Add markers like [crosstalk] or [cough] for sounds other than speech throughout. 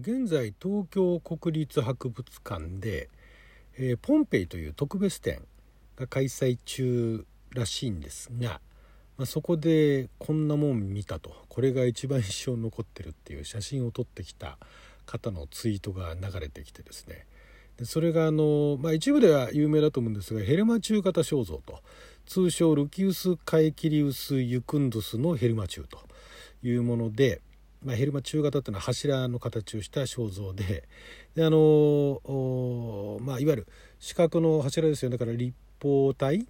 現在東京国立博物館で、えー、ポンペイという特別展が開催中らしいんですが、まあ、そこでこんなもん見たと。これが一番印象残ってるっていう写真を撮ってきた方のツイートが流れてきてですね。でそれがあの、まあ、一部では有名だと思うんですがヘルマチュー型肖像と通称ルキウス・カエキリウス・ユクンドゥスのヘルマチューというもので、まあ、ヘルマ中型っていうのは柱の形をした肖像でであのまあ、いわゆる四角の柱ですよだから立方体？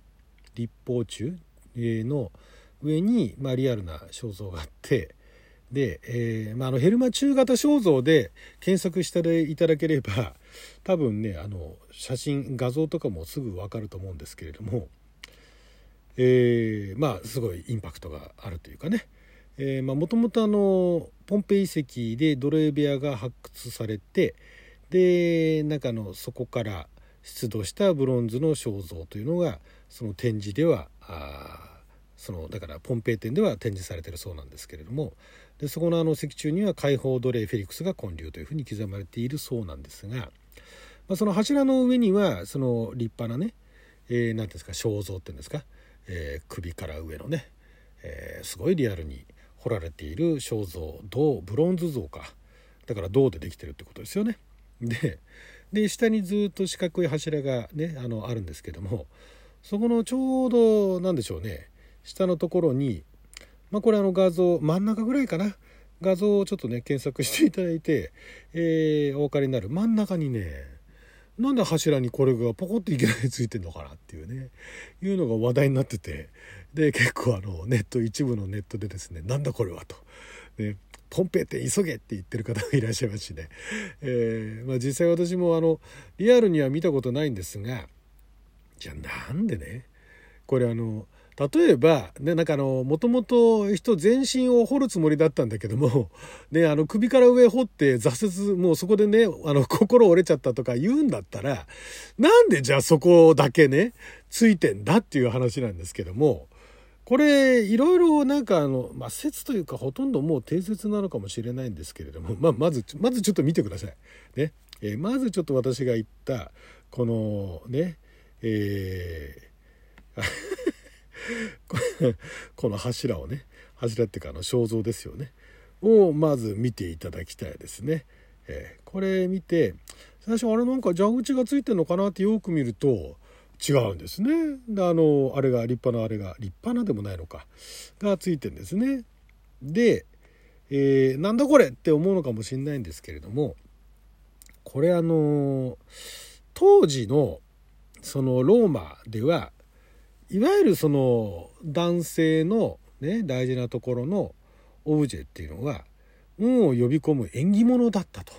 立方柱？の上に、まあ、リアルな肖像があってで、えーまあ、あのヘルマ中型肖像で検索していただければ多分ねあの写真画像とかもすぐ分かると思うんですけれども、えー、まあすごいインパクトがあるというかね。もともとポンペイ遺跡で奴隷部屋が発掘されてで中のそこから出土したブロンズの肖像というのがその展示ではあそのだからポンペイ展では展示されてるそうなんですけれどもでそこのあの石柱には解放奴隷フェリックスが建立というふうに刻まれているそうなんですが、まあ、その柱の上にはその立派なね何、えー、て言うんですか肖像っていうんですか、えー、首から上のね、えー、すごいリアルに彫られている肖像銅ブロンズ像か。だから銅でできてるってことですよね。でで下にずっと四角い柱がねあのあるんですけどもそこのちょうど何でしょうね。下のところにまあこれあの画像真ん中ぐらいかな。画像をちょっとね検索していただいて、えー、お分かりになる。真ん中にねなんで柱にこれがポコっていきなりついてんのかなっていうねいうのが話題になっててで結構あのネット一部のネットでですねなんだこれはと。ねポンペって急げって言ってる方がいらっしゃいますしね、えまあ、実際私もあのリアルには見たことないんですがじゃあなんでねこれあの例えば、ね、なんかあの、もともと人全身を掘るつもりだったんだけども、[laughs] ね、あの、首から上掘って挫折、もうそこでね、あの、[laughs] 心折れちゃったとか言うんだったら、なんでじゃあそこだけね、ついてんだっていう話なんですけども、これ、いろいろなんかあの、まあ、説というかほとんどもう定説なのかもしれないんですけれども、まあ、まず、まずちょっと見てください。ね。えー、まずちょっと私が言った、このね、えー [laughs] この柱をね柱っていうかあの肖像ですよねをまず見ていただきたいですね。えー、これ見て最初あれなんか蛇口がついてるのかなってよく見ると違うんですね。であのあれが立派なあれが立派なでもないのかがついてんですね。で、えー、なんだこれって思うのかもしれないんですけれどもこれあの当時のそのローマではいわゆるその男性のね大事なところのオブジェっていうのが運を呼び込む縁起物だったと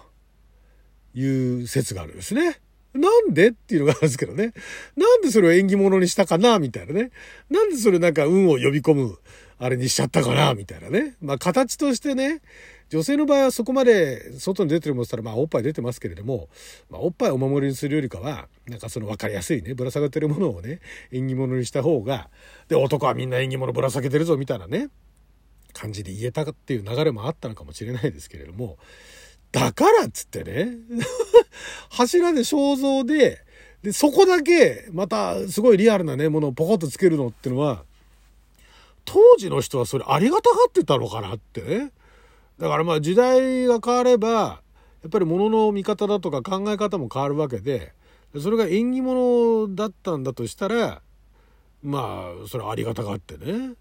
いう説があるんですね。なんでっていうのがあるんですけどね。なんでそれを縁起物にしたかなみたいなね。なんでそれなんか運を呼び込むあれにしちゃったかなみたいなね。まあ形としてね、女性の場合はそこまで外に出てるもんったら、まあおっぱい出てますけれども、まあおっぱいお守りにするよりかは、なんかその分かりやすいね、ぶら下がってるものをね、縁起物にした方が、で、男はみんな縁起物ぶら下げてるぞみたいなね、感じで言えたっていう流れもあったのかもしれないですけれども、だからっつってね、[laughs] 柱で肖像で、で、そこだけ、また、すごいリアルなね、ものをポコッとつけるのってのは、当時の人はそれありがたがってたのかなってね。だからまあ時代が変われば、やっぱり物の見方だとか考え方も変わるわけで、それが縁起物だったんだとしたら、まあ、それはありがたがあってね。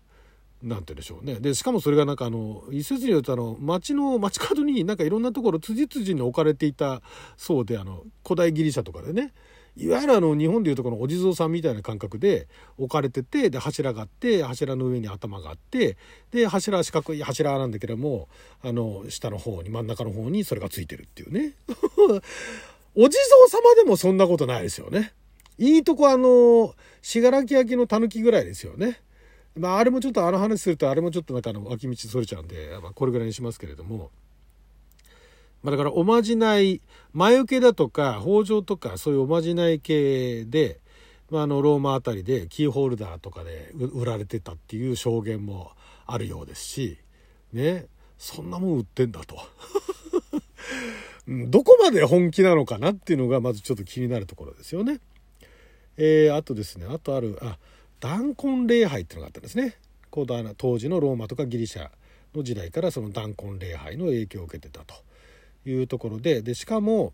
なんてでしょうね。で、しかもそれがなんかあの、一説によるとあの、街の、街角になんかいろんなところ、辻々に置かれていたそうで、あの、古代ギリシャとかでね、いわゆるあの日本でいうとこのお地蔵さんみたいな感覚で置かれててで柱があって柱の上に頭があってで柱は四角い柱なんだけどもあの下の方に真ん中の方にそれがついてるっていうね。[laughs] お地蔵様でもそんなことないですよね。いいとこあの信楽焼の狸ぐらいですよね。まああれもちょっとあの話するとあれもちょっとなんかあの脇道それちゃうんで、まあ、これぐらいにしますけれども。まあ、だからおまじない魔除けだとか北条とかそういうおまじない系で、まあ、あのローマ辺りでキーホルダーとかで売られてたっていう証言もあるようですしねそんなもん売ってんだと [laughs] どこまで本気なのかなっていうのがまずちょっと気になるところですよね。えー、あとですねあとあるあ弾痕礼拝っていうのがあったんですね。こう当時のローマとかギリシャの時代からその弾痕礼拝の影響を受けてたというところででしかも、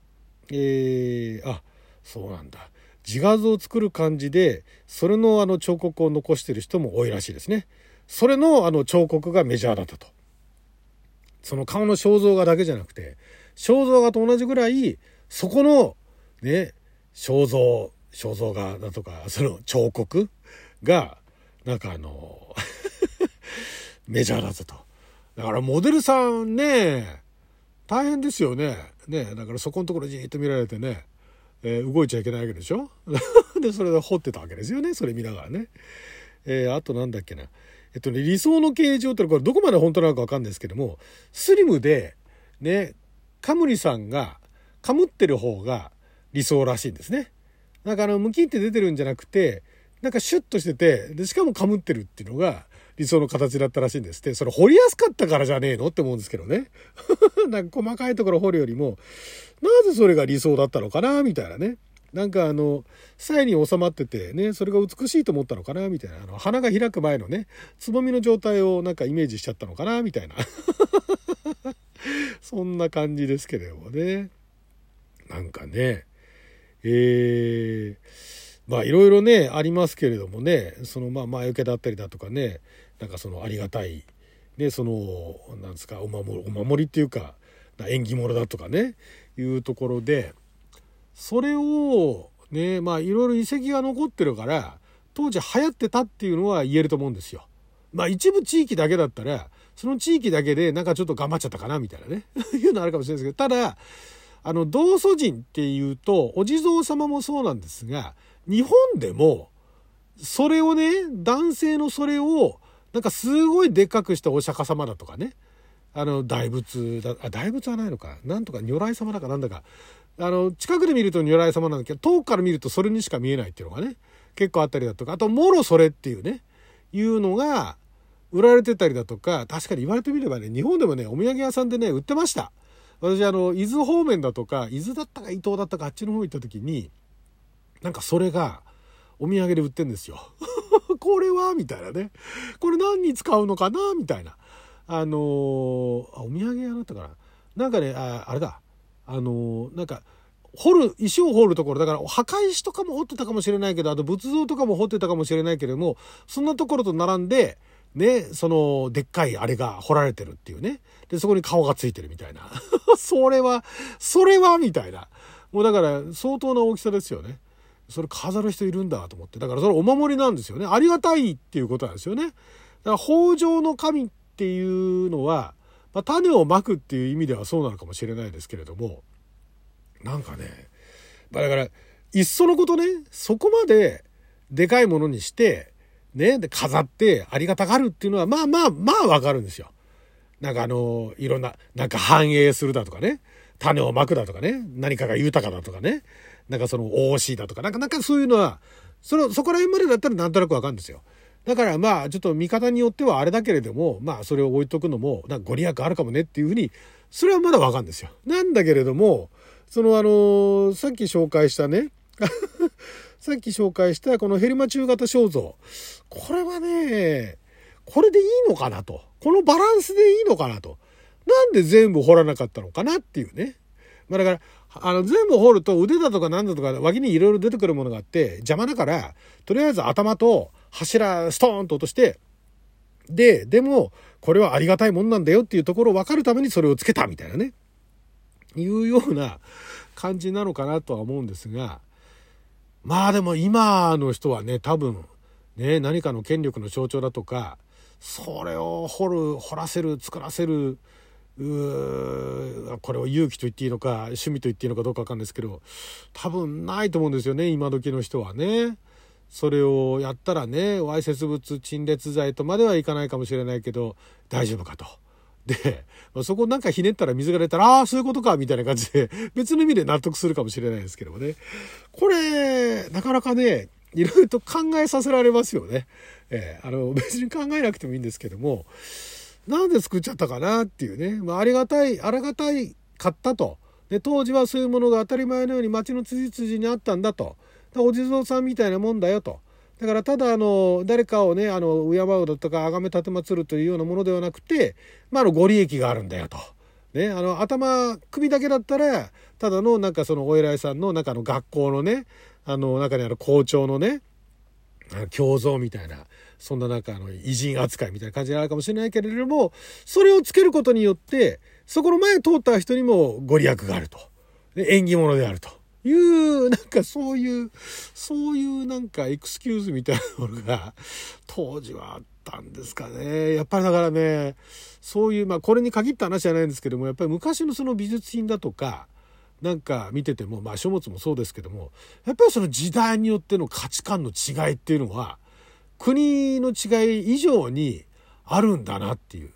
えー、あそうなんだ自画像を作る感じでそれのあの彫刻を残してる人も多いらしいですね。それのあの彫刻がメジャーだったと。その顔の肖像画だけじゃなくて肖像画と同じぐらいそこのね肖像肖像画だとかその彫刻がなんかあの [laughs] メジャーだぞと。だからモデルさんね大変ですよね。ねだからそこのところじっと見られてね、えー、動いちゃいけないわけでしょ？[laughs] でそれで掘ってたわけですよねそれ見ながらね。えー、あとなんだっけな。えっとね、理想の形状ってこれどこまで本当なのかわかんないですけども、スリムで、ね、カムリさんが、かむってる方が理想らしいんですね。なんかあの、ムキって出てるんじゃなくて、なんかシュッとしてて、で、しかもかむってるっていうのが理想の形だったらしいんですって。それ掘りやすかったからじゃねえのって思うんですけどね。[laughs] なんか細かいところ掘るよりも、なぜそれが理想だったのかなみたいなね。なんかあの、鞘に収まっててね、それが美しいと思ったのかなみたいな。あの、花が開く前のね、つぼみの状態をなんかイメージしちゃったのかなみたいな。[laughs] そんな感じですけれどもね。なんかね、えー、まあいろいろね、ありますけれどもね、そのまあ前受けだったりだとかね、なんかそのありがたい、ね、その、なんですか、お守り、お守りっていうか、縁起物だとかね、いうところで、それをねまあいろいろ遺跡が残ってるから当時流行ってたっていうのは言えると思うんですよ。まあ一部地域だけだったらその地域だけでなんかちょっと頑張っちゃったかなみたいなね [laughs] いうのあるかもしれないですけどただあの道祖神っていうとお地蔵様もそうなんですが日本でもそれをね男性のそれをなんかすごいでっかくしたお釈迦様だとかねあの大仏だあ大仏はないのかなんとか如来様だかなんだかあの、近くで見ると如来様なんだけど、遠くから見るとそれにしか見えないっていうのがね、結構あったりだとか、あと、もろそれっていうね、いうのが、売られてたりだとか、確かに言われてみればね、日本でもね、お土産屋さんでね、売ってました。私、あの、伊豆方面だとか、伊豆だったか伊東だったか、あっちの方行った時に、なんかそれが、お土産で売ってんですよ。[laughs] これは？みたいなね。これ何に使うのかな？みたいな。あのー、お土産屋だったかな？なんかね、ああれだ。あのなんか掘る石を掘るところだから墓石とかも掘ってたかもしれないけどあと仏像とかも掘ってたかもしれないけれどもそんなところと並んでねそのでっかいあれが掘られてるっていうね。でそこに顔がついてるみたいな。[laughs] それはそれはみたいな。もうだから相当な大きさですよね。それ飾る人いるんだと思って。だからそれお守りなんですよね。ありがたいっていうことなんですよね。だから北条の神っていうのはまあ、種をまくっていう意味ではそうなのかもしれないですけれども。なんかね、ま、だからいっそのことねそこまででかいものにしてねで飾ってありがたがるっていうのはまあまあまあわかるんですよ。なんかあのいろんななんか繁栄するだとかね種をまくだとかね何かが豊かだとかねなんかその大しだとかなんかなんかそういうのはそのそこら辺までだったらなんとなくわかるんですよ。だからまあちょっと見方によってはあれだけれどもまあそれを置いとくのもなんかご利益あるかもねっていうふうにそれはまだわかるんですよ。なんだけれどもそのあのさっき紹介したね [laughs] さっき紹介したこのヘルマ中型肖像。これはねこれでいいのかなと。このバランスでいいのかなと。なんで全部掘らなかったのかなっていうね。まあ、だからあの全部掘ると腕だとか何だとか脇にいろいろ出てくるものがあって邪魔だからとりあえず頭と柱ストーンと落として、で、でも、これはありがたいもんなんだよっていうところを分かるためにそれをつけたみたいなね、いうような感じなのかなとは思うんですが、まあでも今の人はね、多分、ね、何かの権力の象徴だとか、それを掘る、掘らせる、作らせる、うこれを勇気と言っていいのか趣味と言っていいのかどうか分かんないですけど多分ないと思うんですよね今時の人はね。それをやったらねわいせつ物陳列罪とまではいかないかもしれないけど大丈夫かと。で、そこなんかひねったら水が出たら、ああ、そういうことか、みたいな感じで、[laughs] 別の意味で納得するかもしれないですけどもね。これ、なかなかね、いろいろと考えさせられますよね。えー、あの、[laughs] 別に考えなくてもいいんですけども、なんで作っちゃったかなっていうね。まあ、ありがたい、ありがたい、買ったと。で当時はそういうものが当たり前のように町の辻々にあったんだとお地蔵さんみたいなもんだよとだからただあの誰かをねあの敬うだとか崇め奉るというようなものではなくて、まあ、あのご利益があるんだよと。ね、あの頭首だけだったらただのなんかそのお偉いさんの中の学校のねあの中にある校長のね胸像みたいなそんな中の偉人扱いみたいな感じになるかもしれないけれどもそれをつけることによってそこの前通った人にもご利益があると縁起物であるというなんかそういうそういうなんかエクスキューズみたいなものが当時はあったんですかねやっぱりだからねそういうまあこれに限った話じゃないんですけどもやっぱり昔のその美術品だとかなんか見ててもまあ書物もそうですけどもやっぱりその時代によっての価値観の違いっていうのは国の違い以上にあるんだなっていう。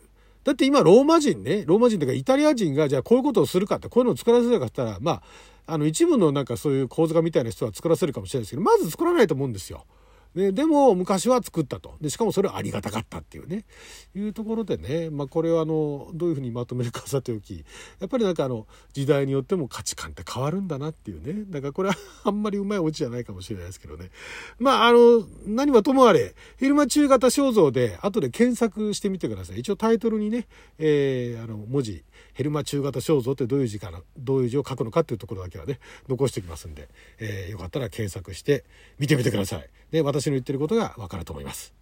だって今ローマ人ねローマ人というかイタリア人がじゃあこういうことをするかってこういうのを作らせるかって言ったらまああの一部のなんかそういう構図画みたいな人は作らせるかもしれないですけどまず作らないと思うんですよ。ね、でも昔は作ったと。でしかもそれはありがたかったっていうね。いうところでね、まあ、これはあのどういうふうにまとめるかさておきやっぱりなんかあの時代によっても価値観って変わるんだなっていうね。だからこれはあんまりうまいオチじゃないかもしれないですけどね。まああの何はともあれ昼間中型肖像で後で検索してみてください。一応タイトルにね、えー、あの文字ヘルマ中型肖像ってどういう字かなどういう字を書くのかっていうところだけはね残しておきますんで、えー、よかったら検索して見てみてください。で私私の言ってることがわかると思います。